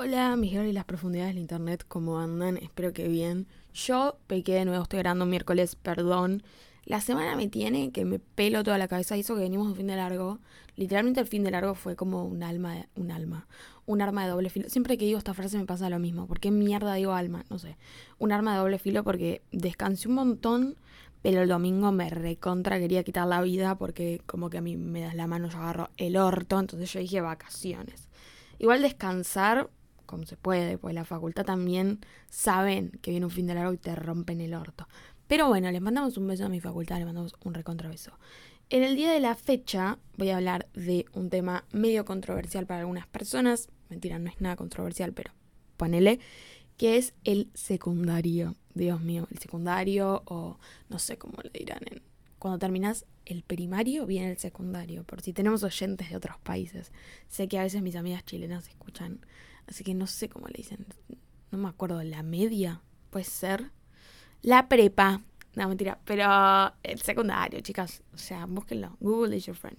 Hola, mis y las profundidades del internet, ¿cómo andan? Espero que bien. Yo pequé de nuevo, estoy grabando miércoles, perdón. La semana me tiene que me pelo toda la cabeza, hizo que venimos un fin de largo. Literalmente el fin de largo fue como un alma, un alma, un arma de doble filo. Siempre que digo esta frase me pasa lo mismo. ¿Por qué mierda digo alma? No sé. Un arma de doble filo porque descansé un montón, pero el domingo me recontra quería quitar la vida porque como que a mí me das la mano, yo agarro el orto, entonces yo dije vacaciones. Igual descansar como se puede, pues la facultad también saben que viene un fin de largo y te rompen el orto. Pero bueno, les mandamos un beso a mi facultad, les mandamos un recontrabeso. En el día de la fecha voy a hablar de un tema medio controversial para algunas personas. Mentira, no es nada controversial, pero ponele, que es el secundario. Dios mío, el secundario o no sé cómo le dirán. En, cuando terminas el primario viene el secundario, por si tenemos oyentes de otros países. Sé que a veces mis amigas chilenas escuchan Así que no sé cómo le dicen. No me acuerdo. ¿La media? Puede ser. La prepa. No, mentira. Pero el secundario, chicas. O sea, búsquenlo. Google is your friend.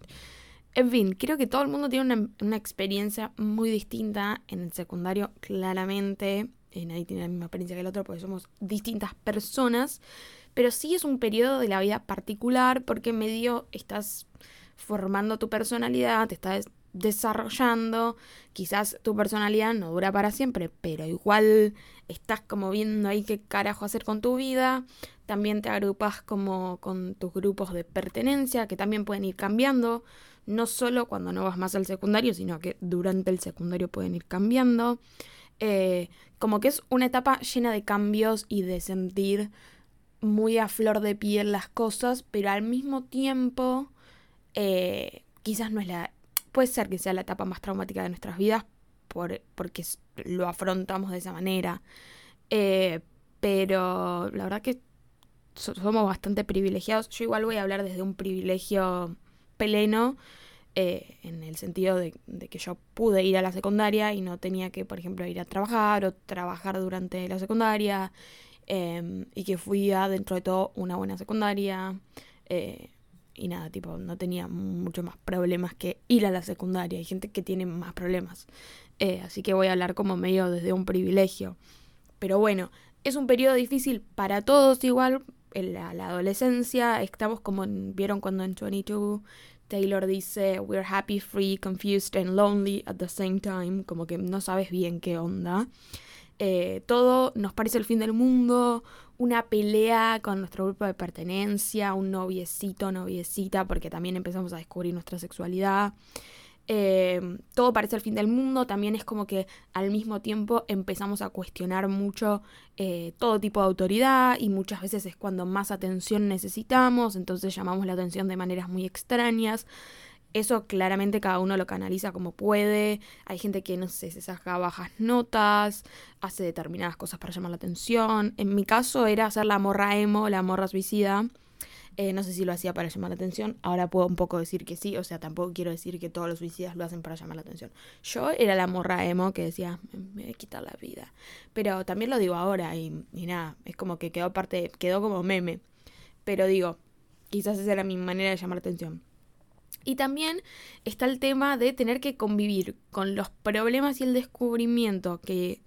En fin, creo que todo el mundo tiene una, una experiencia muy distinta en el secundario, claramente. Eh, nadie tiene la misma experiencia que el otro porque somos distintas personas. Pero sí es un periodo de la vida particular porque medio estás formando tu personalidad, te estás desarrollando, quizás tu personalidad no dura para siempre, pero igual estás como viendo ahí qué carajo hacer con tu vida, también te agrupas como con tus grupos de pertenencia, que también pueden ir cambiando, no solo cuando no vas más al secundario, sino que durante el secundario pueden ir cambiando. Eh, como que es una etapa llena de cambios y de sentir muy a flor de piel las cosas, pero al mismo tiempo eh, quizás no es la puede ser que sea la etapa más traumática de nuestras vidas por, porque lo afrontamos de esa manera. Eh, pero la verdad que somos bastante privilegiados. Yo igual voy a hablar desde un privilegio pleno, eh, en el sentido de, que yo pude ir a la secundaria y no tenía que, por ejemplo, ir a trabajar o trabajar durante la secundaria, em, y que fui a, dentro de todo, una buena secundaria. Eh, y nada, tipo, no tenía mucho más problemas que ir a la secundaria. Hay gente que tiene más problemas. Eh, así que voy a hablar como medio desde un privilegio. Pero bueno, es un periodo difícil para todos igual. En la, adolescencia estamos como vieron cuando en 22 Taylor dice we're happy, free, confused and lonely at the same time, como que no sabes bien qué onda. Eh, todo nos parece el fin del mundo, una pelea con nuestro grupo de pertenencia, un noviecito, noviecita, porque también empezamos a descubrir nuestra sexualidad. Eh, todo parece el fin del mundo, también es como que al mismo tiempo empezamos a cuestionar mucho eh, todo tipo de autoridad y muchas veces es cuando más atención necesitamos, entonces llamamos la atención de maneras muy extrañas. Eso claramente cada uno lo canaliza como puede. Hay gente que, no sé, se saca bajas notas, hace determinadas cosas para llamar la atención. En mi caso era hacer la morra emo, la morra suicida. Eh, no sé si lo hacía para llamar la atención. Ahora puedo un poco decir que sí. O sea, tampoco quiero decir que todos los suicidas lo hacen para llamar la atención. Yo era la morra emo que decía, me voy a quitar la vida. Pero también lo digo ahora y, y nada, es como que quedó parte, quedó como meme. Pero digo, quizás esa era mi manera de llamar la atención. Y también está el tema de tener que convivir con los problemas y el descubrimiento que,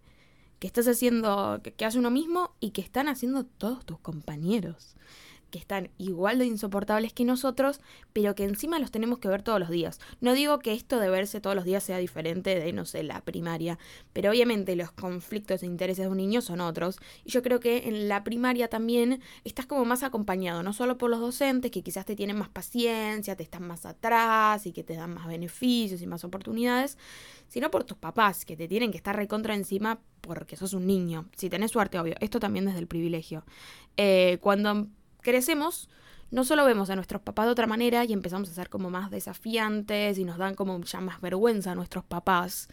que estás haciendo, que, que hace uno mismo y que están haciendo todos tus compañeros que están igual de insoportables que nosotros, pero que encima los tenemos que ver todos los días. No digo que esto de verse todos los días sea diferente de, no sé, la primaria, pero obviamente los conflictos e intereses de un niño son otros. Y yo creo que en la primaria también estás como más acompañado, no solo por los docentes, que quizás te tienen más paciencia, te están más atrás y que te dan más beneficios y más oportunidades, sino por tus papás, que te tienen que estar recontra encima porque sos un niño. Si tenés suerte, obvio. Esto también desde el privilegio. Eh, cuando crecemos, no solo vemos a nuestros papás de otra manera y empezamos a ser como más desafiantes y nos dan como ya más vergüenza a nuestros papás,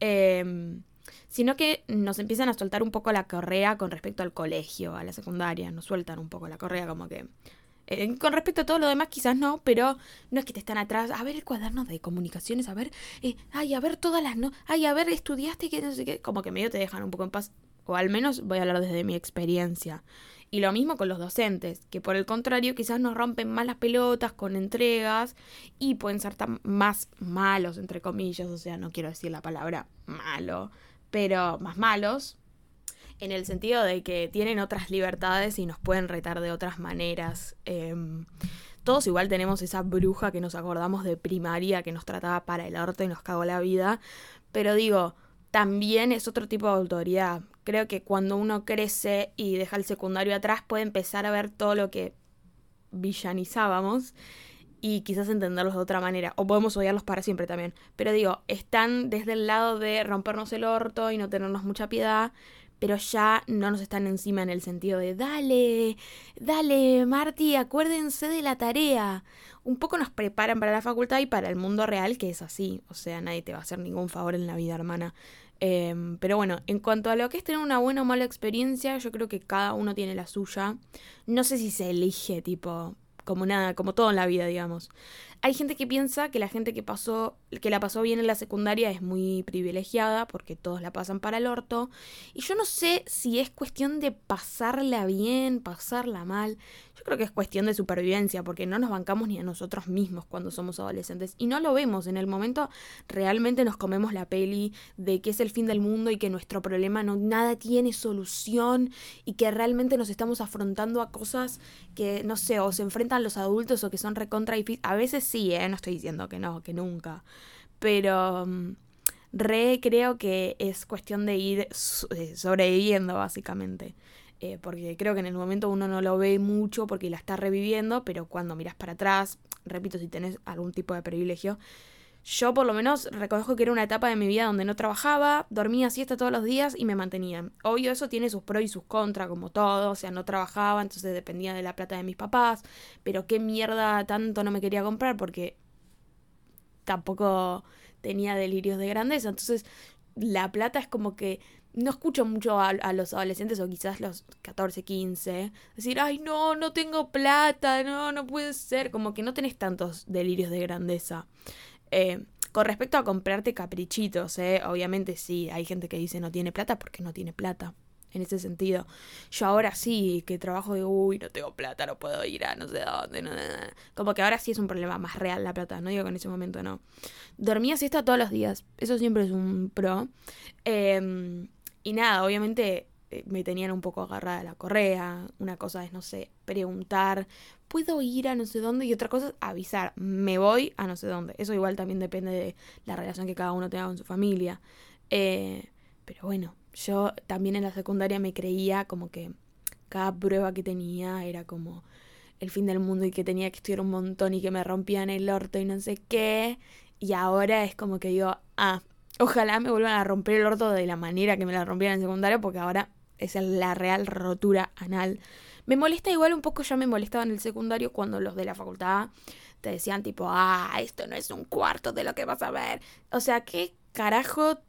em, sino que nos empiezan a soltar un poco la correa con respecto al colegio, a la secundaria, nos sueltan un poco la correa como que... Con respecto a todo lo demás quizás no, pero no es que te están atrás, a ver el cuaderno de comunicaciones, a ver, eh, ay, a ver todas las, no, ay, a ver, estudiaste que no sé qué, como que medio te dejan un poco en paz, o al menos voy a hablar desde mi experiencia. Y lo mismo con los docentes, que por el contrario quizás nos rompen más las pelotas con entregas y pueden ser tan más malos, entre comillas, o sea, no quiero decir la palabra malo, pero más malos, en el sentido de que tienen otras libertades y nos pueden retar de otras maneras. Em, todos igual tenemos esa bruja que nos acordamos de primaria, que nos trataba para el orto y nos cagó la vida, pero digo, también es otro tipo de autoridad. Creo que cuando uno crece y deja el secundario atrás puede empezar a ver todo lo que villanizábamos y quizás entenderlos de otra manera. O podemos odiarlos para siempre también. Pero digo, están desde el lado de rompernos el orto y no tenernos mucha piedad, pero ya no nos están encima en el sentido de dale, dale, Marty, acuérdense de la tarea. Un poco nos preparan para la facultad y para el mundo real, que es así. O sea, nadie te va a hacer ningún favor en la vida, hermana. Em, pero bueno, en cuanto a lo que es tener una buena o mala experiencia, yo creo que cada uno tiene la suya. No sé si se elige, tipo, como nada, como todo en la vida, digamos. Hay gente que piensa que la gente que pasó, que la pasó bien en la secundaria es muy privilegiada porque todos la pasan para el orto. Y yo no sé si es cuestión de pasarla bien, pasarla mal. Creo que es cuestión de supervivencia porque no nos bancamos ni a nosotros mismos cuando somos adolescentes. Y no lo vemos. En el momento realmente nos comemos la peli de que es el fin del mundo y que nuestro problema no nada tiene solución y que realmente nos estamos afrontando a cosas que, no sé, o se enfrentan los adultos o que son recontra difíciles. A veces sí, ¿eh? no estoy diciendo que no, que nunca. Pero mm, re creo que es cuestión de ir eh, sobreviviendo, básicamente. Eh, porque creo que en el momento uno no lo ve mucho porque la está reviviendo, pero cuando miras para atrás, repito, si tenés algún tipo de privilegio, yo por lo menos reconozco que era una etapa de mi vida donde no trabajaba, dormía siesta todos los días y me mantenía. Obvio, eso tiene sus pros y sus contras, como todo. O sea, no trabajaba, entonces dependía de la plata de mis papás. Pero qué mierda tanto no me quería comprar porque tampoco tenía delirios de grandeza. Entonces, la plata es como que no escucho mucho a, los adolescentes o quizás los 14, 15 decir, ay, no, no tengo plata, no, no puede ser. Como que no tenés tantos delirios de grandeza. Eh, con respecto a comprarte caprichitos, eh, obviamente sí, hay gente que dice no tiene plata porque no tiene plata. En ese sentido, yo ahora sí que trabajo de uy, no tengo plata, no puedo ir a no sé dónde, como que ahora sí es un problema más real la plata, no digo que en ese momento no. Dormía siesta todos los días, eso siempre es un pro. Em, y nada, obviamente eh, me tenían un poco agarrada la correa. Una cosa es, no sé, preguntar, ¿puedo ir a no sé dónde? Y otra cosa es avisar, me voy a no sé dónde. Eso igual también depende de la relación que cada uno tenga con su familia. Eh, pero bueno, yo también en la secundaria me creía como que cada prueba que tenía era como el fin del mundo y que tenía que estudiar un montón y que me rompían el orto y no sé qué. Y ahora es como que digo, ah, ojalá me vuelvan a romper el orto de la manera que me la rompían en secundaria porque ahora es la real rotura anal. Me molesta igual un poco, ya me molestaba en el secundario cuando los de la facultad te decían tipo, ah, esto no es un cuarto de lo que vas a ver. O sea, ¿qué carajo?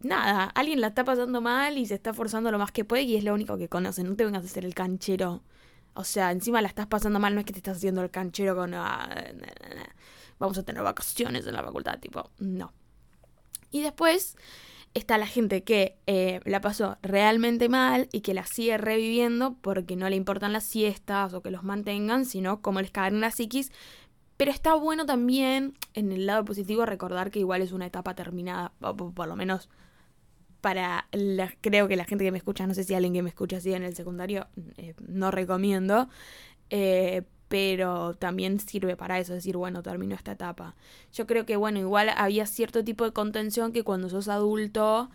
Nada, alguien la está pasando mal y se está forzando lo más que puede y es lo único que conoce. No te vengas a hacer el canchero. O sea, encima la estás pasando mal, no es que te estás haciendo el canchero con... Ah, vamos a tener vacaciones en la facultad, tipo, no. Y después está la gente que eh, la pasó realmente mal y que la sigue reviviendo porque no le importan las siestas o que los mantengan, sino como les caen en la psiquis. Pero está bueno también, en el lado positivo, recordar que igual es una etapa terminada, por lo menos para la, creo que la gente que me escucha, no sé si alguien que me escucha así en el secundario, eh, no recomiendo. Eh, pero también sirve para eso, decir, bueno, terminó esta etapa. Yo creo que, bueno, igual había cierto tipo de contención que cuando sos adulto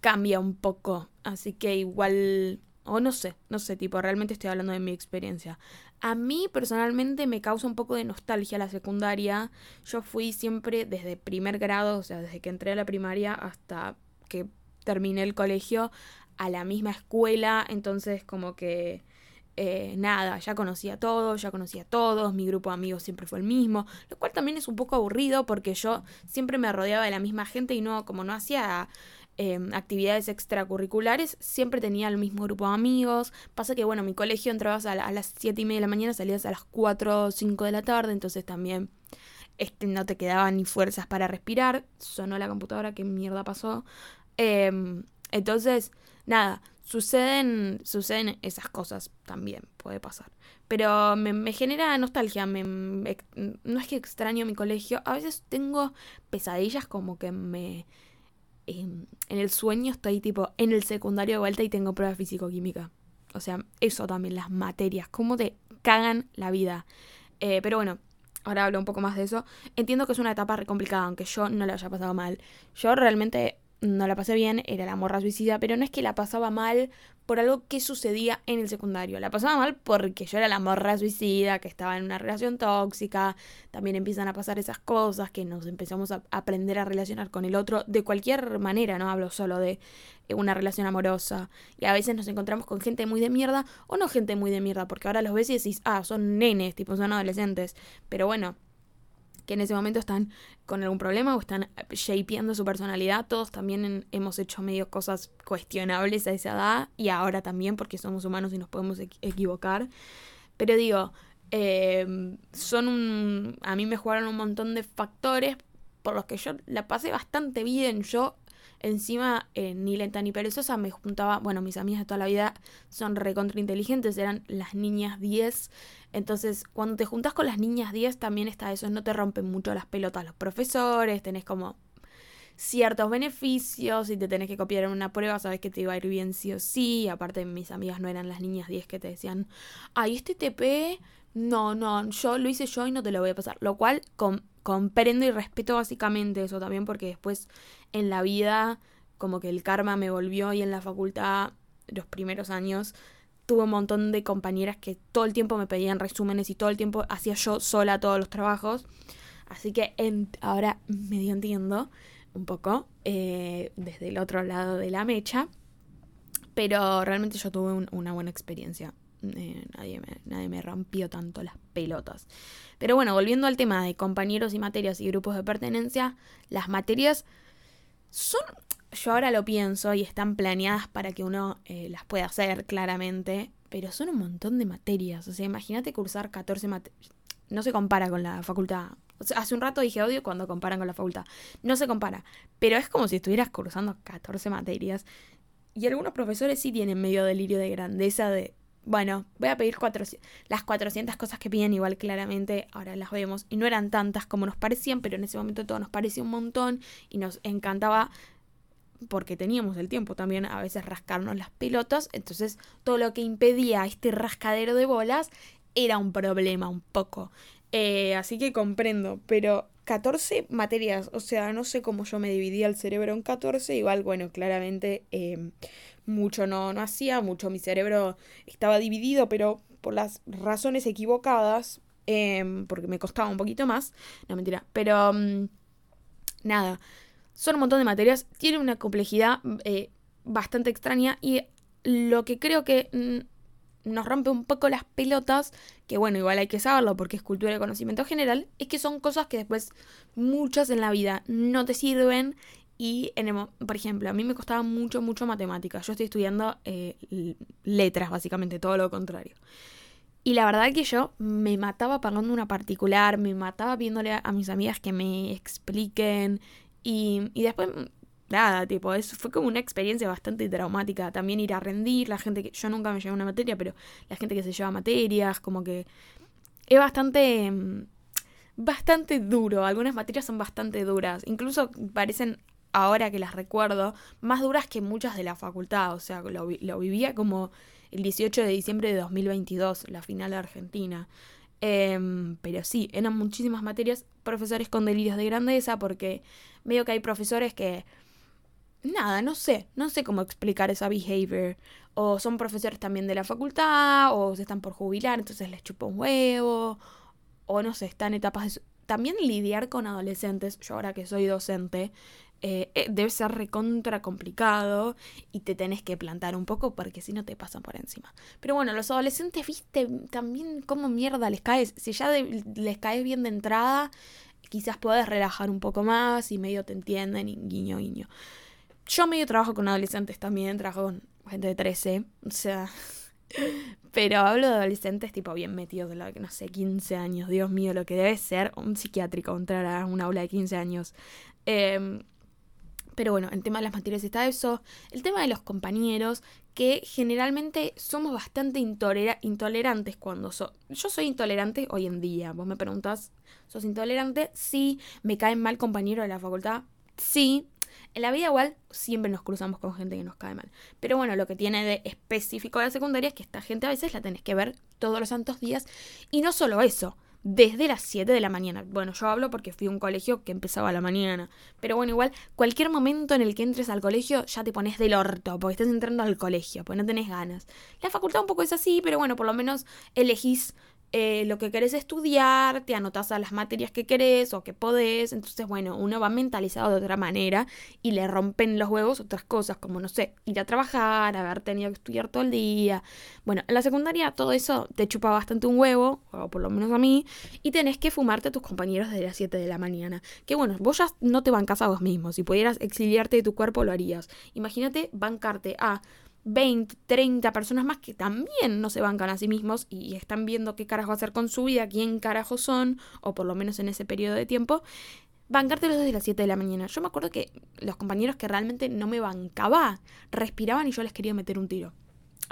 cambia un poco, así que igual, o no sé, no sé, tipo, realmente estoy hablando de mi experiencia. A mí personalmente me causa un poco de nostalgia la secundaria. Yo fui siempre desde primer grado, o sea, desde que entré a la primaria hasta que terminé el colegio, a la misma escuela, entonces como que eh, nada, ya conocía a todos, ya conocía a todos, mi grupo de amigos siempre fue el mismo, lo cual también es un poco aburrido porque yo siempre me rodeaba de la misma gente y no, como no hacía em, actividades extracurriculares, siempre tenía el mismo grupo de amigos. Pasa que, bueno, mi colegio entrabas a, las 7 y media de la mañana, salías a las 4 o 5 de la tarde, entonces también este, no te quedaban ni fuerzas para respirar. Sonó la computadora, qué mierda pasó. Em, entonces, nada, suceden, suceden esas cosas también, puede pasar. Pero me, genera nostalgia, me, no es que extraño mi colegio, a veces tengo pesadillas como que me, em, en el sueño estoy tipo en el secundario de vuelta y tengo prueba físico-química. O sea, eso también, las materias, cómo te cagan la vida. Eh, pero bueno, ahora hablo un poco más de eso. Entiendo que es una etapa re complicada, aunque yo no la haya pasado mal. Yo realmente no la pasé bien, era la morra suicida, pero no es que la pasaba mal por algo que sucedía en el secundario. La pasaba mal porque yo era la morra suicida, que estaba en una relación tóxica, también empiezan a pasar esas cosas, que nos empezamos a aprender a relacionar con el otro de cualquier manera, no hablo solo de eh, una relación amorosa. Y a veces nos encontramos con gente muy de mierda o no gente muy de mierda, porque ahora los ves y decís, ah, son nenes, tipo, son adolescentes. Pero bueno, que en ese momento están con algún problema o están shapeando su personalidad. Todos también hemos hecho medio cosas cuestionables a esa edad y ahora también porque somos humanos y nos podemos equivocar. Pero digo, em, son un... A mí me jugaron un montón de factores por los que yo la pasé bastante bien. Yo Encima, eh, ni lenta ni perezosa, me juntaba, bueno, mis amigas de toda la vida son recontra inteligentes, eran las niñas 10. Entonces, cuando te juntas con las niñas 10, también está eso, no te rompen mucho las pelotas los profesores, tenés como ciertos beneficios, si te tenés que copiar en una prueba, sabes que te iba a ir bien sí o sí. Aparte, mis amigas no eran las niñas 10 que te decían, ay, este TP, no, no, yo lo hice yo y no te lo voy a pasar. Lo cual con, comprendo y respeto básicamente eso también, porque después en la vida como que el karma me volvió y en la facultad los primeros años tuve un montón de compañeras que todo el tiempo me pedían resúmenes y todo el tiempo hacía yo sola todos los trabajos. Así que ahora medio entiendo un poco eh, desde el otro lado de la mecha. Pero realmente yo tuve una buena experiencia. Eh, nadie, me, nadie me rompió tanto las pelotas. Pero bueno, volviendo al tema de compañeros y materias y grupos de pertenencia, las materias son, yo ahora lo pienso y están planeadas para que uno eh, las pueda hacer claramente, pero son un montón de materias. O sea, imagínate cursar 14 materias. No se compara con la facultad. hace un rato dije odio cuando comparan con la facultad. No se compara. Pero es como si estuvieras cursando 14 materias. Y algunos profesores sí tienen medio delirio de grandeza de bueno, voy a pedir las 400 cosas que piden, igual claramente ahora las vemos. Y no eran tantas como nos parecían, pero en ese momento todo nos parecía un montón y nos encantaba porque teníamos el tiempo también a veces rascarnos las pelotas. Entonces todo lo que impedía este rascadero de bolas era un problema un poco. Eh, así que comprendo, pero 14 materias, o sea, no sé cómo yo me dividía el cerebro en 14, igual, bueno, claramente eh, mucho no, no hacía, mucho mi cerebro estaba dividido, pero por las razones equivocadas, em, porque me costaba un poquito más, no mentira, pero mm, nada, son un montón de materias, tiene una complejidad eh, bastante extraña y lo que creo que mm, nos rompe un poco las pelotas, que bueno, igual hay que saberlo porque es cultura de conocimiento general, es que son cosas que después muchas en la vida no te sirven y, en por ejemplo, a mí me costaba mucho, mucho matemáticas. Yo estoy estudiando eh, letras, básicamente, todo lo contrario. Y la verdad que yo me mataba pagando una particular, me mataba viéndole a, mis amigas que me expliquen. Y, y después, nada, tipo, eso fue como una experiencia bastante traumática. También ir a rendir, la gente que. Yo nunca me llevé una materia, pero la gente que se lleva materias, como que. Es bastante. Bastante duro. Algunas materias son bastante duras. Incluso parecen ahora que las recuerdo, más duras que muchas de la facultad. O sea, lo, vivía como el 18 de diciembre de 2022, la final de Argentina. Em, pero sí, eran muchísimas materias, profesores con delirios de grandeza, porque veo que hay profesores que, nada, no sé, no sé cómo explicar esa behavior. O son profesores también de la facultad, o se están por jubilar, entonces les chupa un huevo, o no sé, están en etapas de... También lidiar con adolescentes, yo ahora que soy docente, eh, eh, debe ser recontra complicado y te tenés que plantar un poco porque si no te pasan por encima. Pero bueno, los adolescentes, viste, también cómo mierda les caes. Si ya les caes bien de entrada, quizás puedes relajar un poco más y medio te entienden guiño, guiño. Yo medio trabajo con adolescentes también, trabajo con gente de 13, o sea... Pero hablo de adolescentes tipo bien metidos de la que no sé, 15 años. Dios mío, lo que debe ser un psiquiátrico entrar a un aula de 15 años. Eh, pero bueno, el tema de las materias está eso. El tema de los compañeros, que generalmente somos bastante intolerantes cuando so yo soy intolerante hoy en día. Vos me preguntas, ¿sos intolerante? Sí. ¿Me caen mal compañeros de la facultad? Sí. En la vida igual siempre nos cruzamos con gente que nos cae mal. Pero bueno, lo que tiene de específico la secundaria es que esta gente a veces la tenés que ver todos los santos días. Y no solo eso, desde las 7 de la mañana. Bueno, yo hablo porque fui a un colegio que empezaba a la mañana. Pero bueno, igual, cualquier momento en el que entres al colegio ya te pones del orto, porque estás entrando al colegio, pues no tenés ganas. La facultad un poco es así, pero bueno, por lo menos elegís eh, lo que querés estudiar, te anotas a las materias que querés o que podés. Entonces, bueno, uno va mentalizado de otra manera y le rompen los huevos otras cosas, como, no sé, ir a trabajar, haber tenido que estudiar todo el día. Bueno, en la secundaria todo eso te chupa bastante un huevo, o por lo menos a mí, y tenés que fumarte a tus compañeros desde las 7 de la mañana. Que bueno, vos ya no te bancas a vos mismo. Si pudieras exiliarte de tu cuerpo, lo harías. Imagínate bancarte a 20, 30 personas más que también no se bancan a sí mismos y están viendo qué carajo hacer con su vida, quién carajo son, o por lo menos en ese periodo de tiempo, bancártelos desde las 7 de la mañana. Yo me acuerdo que los compañeros que realmente no me bancaba, respiraban y yo les quería meter un tiro.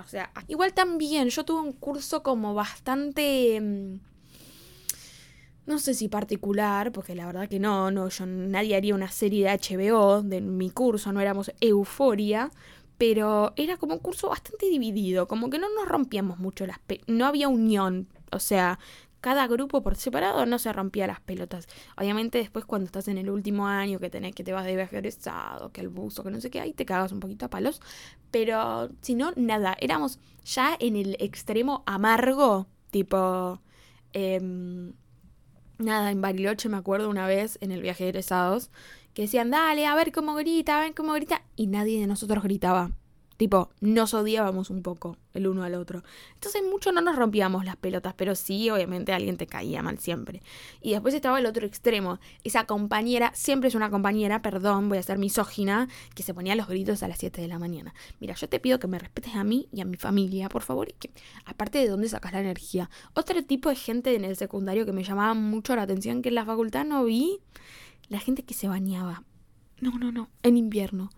O sea, igual también yo tuve un curso como bastante... Mm, no sé si particular, porque la verdad que no, no, nadie haría una serie de HBO de mi curso, no éramos euforia, pero era como un curso bastante dividido, como que no nos rompíamos mucho las pelotas, no había unión, o sea, cada grupo por separado no se rompía las pelotas. Obviamente después cuando estás en el último año que tenés que te vas de viaje egresado, que el buzo, que no sé qué, ahí te cagas un poquito a palos, pero si no, nada, éramos ya en el extremo amargo, tipo... Em, nada, en Bariloche me acuerdo una vez en el viaje de egresados que decían, dale, a ver cómo grita, a ver cómo grita, y nadie de nosotros gritaba. Tipo, nos odiábamos un poco el uno al otro. Entonces mucho no nos rompíamos las pelotas, pero sí, obviamente alguien te caía mal siempre. Y después estaba el otro extremo. Esa compañera, siempre es una compañera, perdón, voy a ser misógina, que se ponía los gritos a las 7 de la mañana. Mira, yo te pido que me respetes a mí y a mi familia, por favor, y que, aparte de dónde sacas la energía. Otro tipo de gente en el secundario que me llamaba mucho la atención, que en la facultad no vi, la gente que se bañaba. No, no, no, en invierno.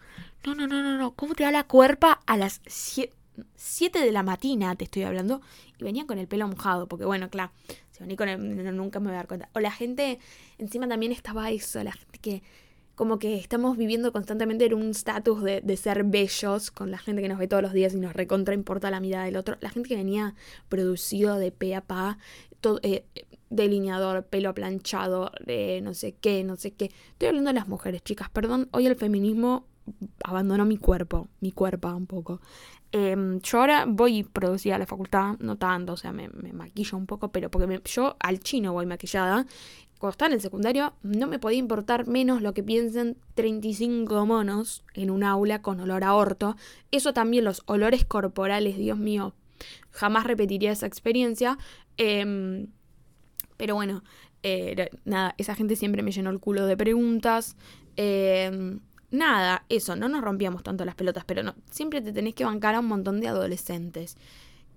No, no, no, no, no. ¿Cómo te da la cuerpa a las 7 de la mañana, te estoy hablando? Y venían con el pelo mojado, porque bueno, claro, si venía con el, nunca me voy a dar cuenta. O la gente, encima también estaba eso, la gente que como que estamos viviendo constantemente en un estatus de, de, ser bellos con la gente que nos ve todos los días y nos recontra importa la mirada del otro. La gente que venía producido de pe a pa, todo, eh, delineador, pelo planchado, de no sé qué, no sé qué. Estoy hablando de las mujeres, chicas, perdón, hoy el feminismo abandonó mi cuerpo, mi cuerpo un poco. Em, yo ahora voy producida a la facultad, no tanto, o sea, me, maquillo un poco, pero porque yo al chino voy maquillada. Cuando estaba en el secundario, no me podía importar menos lo que piensen 35 monos en un aula con olor a orto. Eso también, los olores corporales, Dios mío, jamás repetiría esa experiencia. Eh, pero bueno, eh, nada, esa gente siempre me llenó el culo de preguntas. Eh, nada, eso, no nos rompíamos tanto las pelotas, pero no, siempre te tenés que bancar a un montón de adolescentes.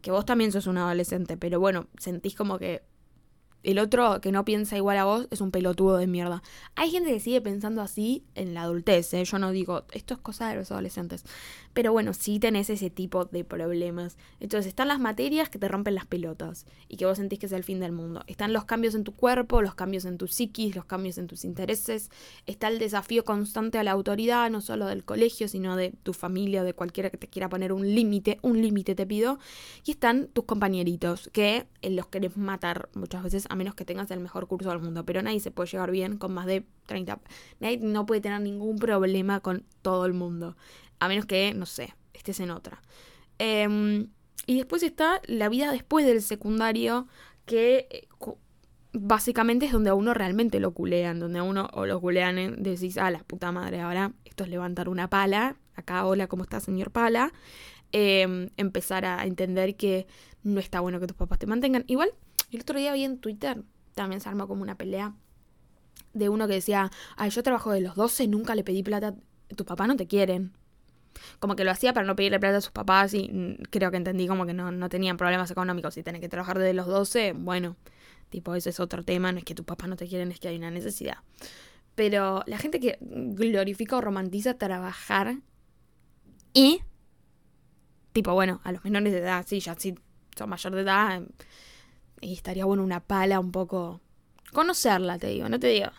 Que vos también sos un adolescente, pero bueno, sentís como que el otro que no piensa igual a vos es un pelotudo de mierda. Hay gente que sigue pensando así en la adultez, ¿eh? yo no digo, esto es cosa de los adolescentes. Pero bueno, sí tenés ese tipo de problemas. Entonces están las materias que te rompen las pelotas y que vos sentís que es el fin del mundo. Están los cambios en tu cuerpo, los cambios en tu psiquis, los cambios en tus intereses. Está el desafío constante a la autoridad, no solo del colegio, sino de tu familia, de cualquiera que te quiera poner un límite. Un límite te pido. Y están tus compañeritos, que los querés matar muchas veces a menos que tengas el mejor curso del mundo. Pero nadie se puede llevar bien con más de 30. Nadie no puede tener ningún problema con todo el mundo. A menos que, no sé, estés en otra. Em, y después está la vida después del secundario, que eh, básicamente es donde a uno realmente lo culean, donde a uno o lo culean, y decís, ah, la puta madre, ahora esto es levantar una pala, acá, hola, ¿cómo está, señor pala? Em, empezar a entender que no está bueno que tus papás te mantengan. Igual, el otro día vi en Twitter, también se armó como una pelea de uno que decía, ay, yo trabajo de los 12, nunca le pedí plata, tus papás no te quieren. Como que lo hacía para no pedirle plata a sus papás y mm, creo que entendí como que no, no tenían problemas económicos. Si tenés que trabajar desde los 12, bueno, tipo, ese es otro tema, no es que tus papás no te quieren, es que hay una necesidad. Pero la gente que glorifica o romantiza trabajar y, tipo, bueno, a los menores de edad, sí, ya sí son mayor de edad, y estaría bueno una pala un poco. Conocerla, te digo, no te digo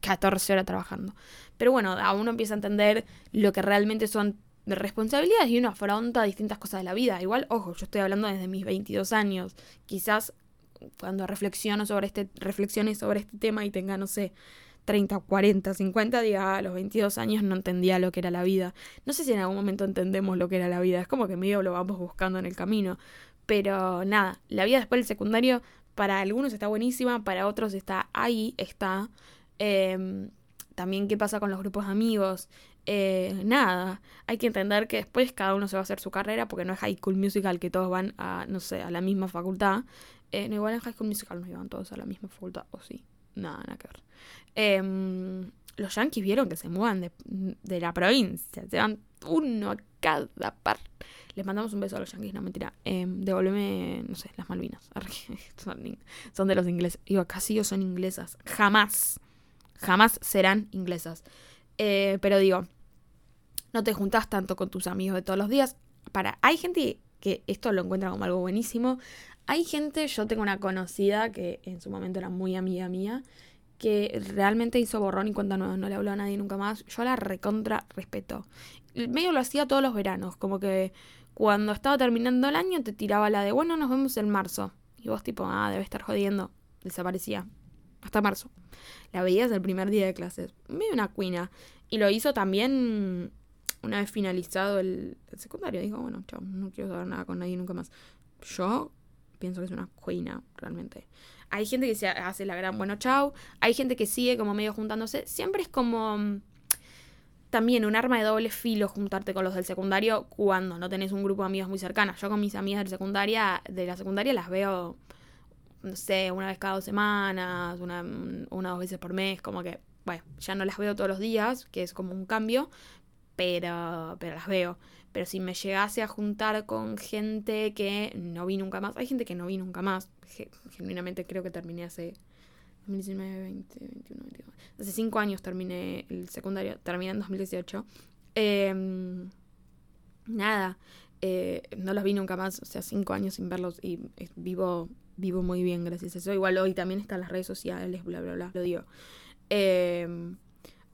14 horas trabajando. Pero bueno, a uno empieza a entender lo que realmente son responsabilidades y uno afronta distintas cosas de la vida. Igual, ojo, yo estoy hablando desde mis 22 años. Quizás cuando reflexiono sobre este, reflexione sobre este tema y tenga, no sé, 30, 40, 50, diga, ah, a los 22 años no entendía lo que era la vida. No sé si en algún momento entendemos lo que era la vida, es como que medio lo vamos buscando en el camino. Pero nada, la vida después del secundario para algunos está buenísima, para otros está ahí, está. Em, también qué pasa con los grupos de amigos. Eh, nada, hay que entender que después cada uno se va a hacer su carrera porque no es High School Musical que todos van a, no sé, a la misma facultad. Eh, no, igual en High School Musical no iban todos a la misma facultad, o sí. Nada, nada que ver. Em, los yankees vieron que se muevan de, la provincia. Se van uno a cada par. Les mandamos un beso a los yankees, no mentira. Eh, devuélveme, no sé, las Malvinas. son, de los ingleses. Digo, casi yo son inglesas. Jamás. Jamás serán inglesas. Eh, pero digo, no te juntas tanto con tus amigos de todos los días. Para, hay gente que esto lo encuentra como algo buenísimo. Hay gente, yo tengo una conocida que en su momento era muy amiga mía, que realmente hizo borrón y cuenta nueva, no le habló a nadie nunca más. Yo la recontra respeto. Medio lo hacía todos los veranos, como que cuando estaba terminando el año te tiraba la de, bueno, nos vemos en marzo. Y vos tipo, ah, debe estar jodiendo. Desaparecía. Hasta marzo. La veías el primer día de clases. Medio una cuina. Y lo hizo también una vez finalizado el, secundario. Dijo, bueno, chao, no quiero saber nada con nadie nunca más. Yo pienso que es una cuina, realmente. Hay gente que se hace la gran bueno chau. Hay gente que sigue como medio juntándose. Siempre es como mm, también un arma de doble filo juntarte con los del secundario cuando no tenés un grupo de amigos muy cercanas. Yo con mis amigas de secundaria, de la secundaria las veo, no sé, una vez cada dos semanas, una, una o dos veces por mes, como que, bueno, ya no las veo todos los días, que es como un cambio, pero, pero las veo. Pero si me llegase a juntar con gente que no vi nunca más, hay gente que no vi nunca más, genuinamente creo que terminé hace 2019, 20, 21, 22. Hace cinco años terminé el secundario, terminé en 2018. Em, nada, eh, no los vi nunca más, o sea, cinco años sin verlos y eh, vivo, vivo muy bien gracias a eso. Igual hoy también están las redes sociales, bla, bla, bla, lo digo. Eh,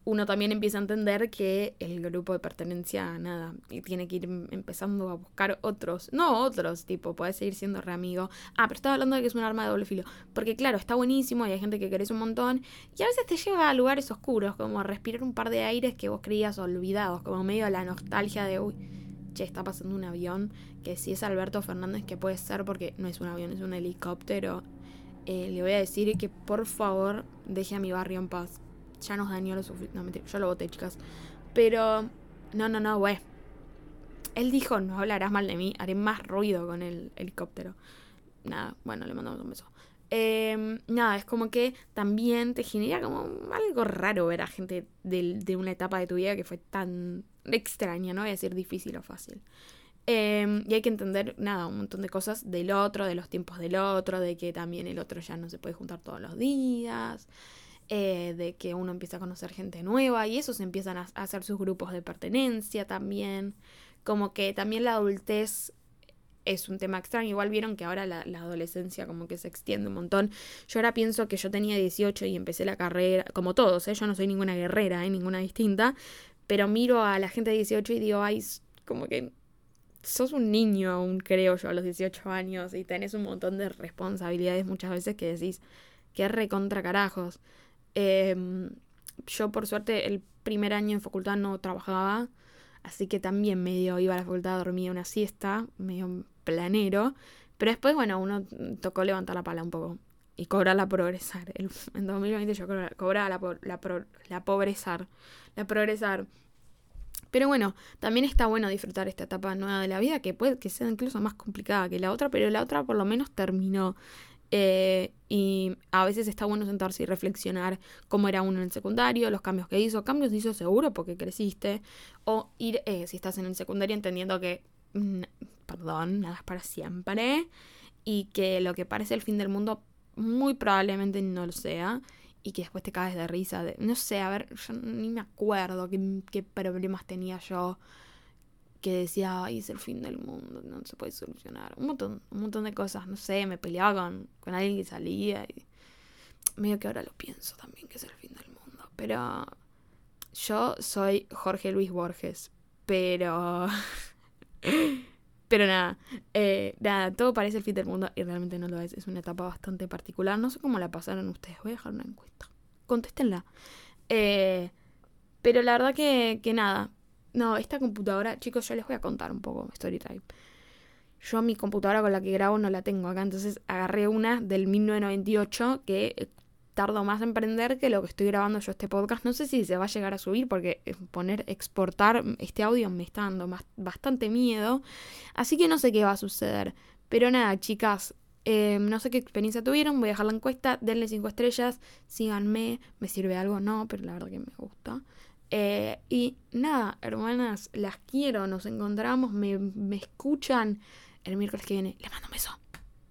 uno también empieza a entender que el grupo de pertenencia, nada, y tiene que ir empezando a buscar otros, no otros, tipo, puede seguir siendo re amigo. Ah, pero estaba hablando de que es un arma de doble filo. Porque claro, está buenísimo y hay gente que querés un montón. Y a veces te lleva a lugares oscuros, como respirar un par de aires que vos creías olvidados, como medio la nostalgia de, uy, che, está pasando un avión, que si es Alberto Fernández, que puede ser porque no es un avión, es un helicóptero. Eh, le voy a decir que por favor deje a mi barrio en paz ya nos dañó lo suficiente. No, yo lo voté, chicas. Pero, no, no, no, güey. Él dijo, no hablarás mal de mí, haré más ruido con el helicóptero. Nada, bueno, le mandamos un beso. Em, nada, es como que también te genera como algo raro ver a gente de, de, una etapa de tu vida que fue tan extraña, no voy a decir difícil o fácil. Em, y hay que entender, nada, un montón de cosas del otro, de los tiempos del otro, de que también el otro ya no se puede juntar todos los días. Eh, de que uno empieza a conocer gente nueva y eso se empiezan a, hacer sus grupos de pertenencia también. Como que también la adultez es un tema extraño. Igual vieron que ahora la, adolescencia como que se extiende un montón. Yo ahora pienso que yo tenía 18 y empecé la carrera, como todos, ¿eh? yo no soy ninguna guerrera, ¿eh? ninguna distinta, pero miro a la gente de 18 y digo, ay, como que sos un niño aún, creo yo, a los 18 años y tenés un montón de responsabilidades muchas veces que decís, que recontra carajos. Em, yo por suerte el primer año en facultad no trabajaba, así que también medio iba a la facultad, dormía una siesta, medio planero, pero después, bueno, uno tocó levantar la pala un poco y cobrarla progresar. en 2020 yo cobraba la, la, la la. Pero bueno, también está bueno disfrutar esta etapa nueva de la vida, que puede que sea incluso más complicada que la otra, pero la otra por lo menos terminó. Eh, y a veces está bueno sentarse y reflexionar cómo era uno en el secundario, los cambios que hizo. Cambios hizo seguro porque creciste. O ir, eh, si estás en el secundario, entendiendo que, mm, perdón, nada es para siempre. Y que lo que parece el fin del mundo muy probablemente no lo sea. Y que después te caes de risa. De, no sé, a ver, yo ni me acuerdo qué, qué problemas tenía yo que decía, ay, es el fin del mundo, no se puede solucionar. Un montón, un montón de cosas, no sé, me peleaba con, alguien que salía y medio que ahora lo pienso también que es el fin del mundo. Pero Yo soy Jorge Luis Borges, pero... pero nada, eh, nada, todo parece el fin del mundo y realmente no lo es. Es una etapa bastante particular. No sé cómo la pasaron ustedes. Voy a dejar una encuesta. Contéstenla. Eh, pero la verdad que, que nada. No, esta computadora, chicos, yo les voy a contar un poco Storytime. Yo mi computadora con la que grabo no la tengo acá, entonces agarré una del 1998 que tardo más en prender que lo que estoy grabando yo este podcast. No sé si se va a llegar a subir porque eh, poner exportar este audio me está dando bastante miedo. Así que no sé qué va a suceder. Pero nada, chicas, em, no sé qué experiencia tuvieron. Voy a dejar la encuesta. Denle 5 estrellas. Síganme. ¿Me sirve algo? No, pero la verdad que me gusta. Eh, y nada, hermanas, las quiero. Nos encontramos. Me, me escuchan el miércoles que viene. Les mando un beso.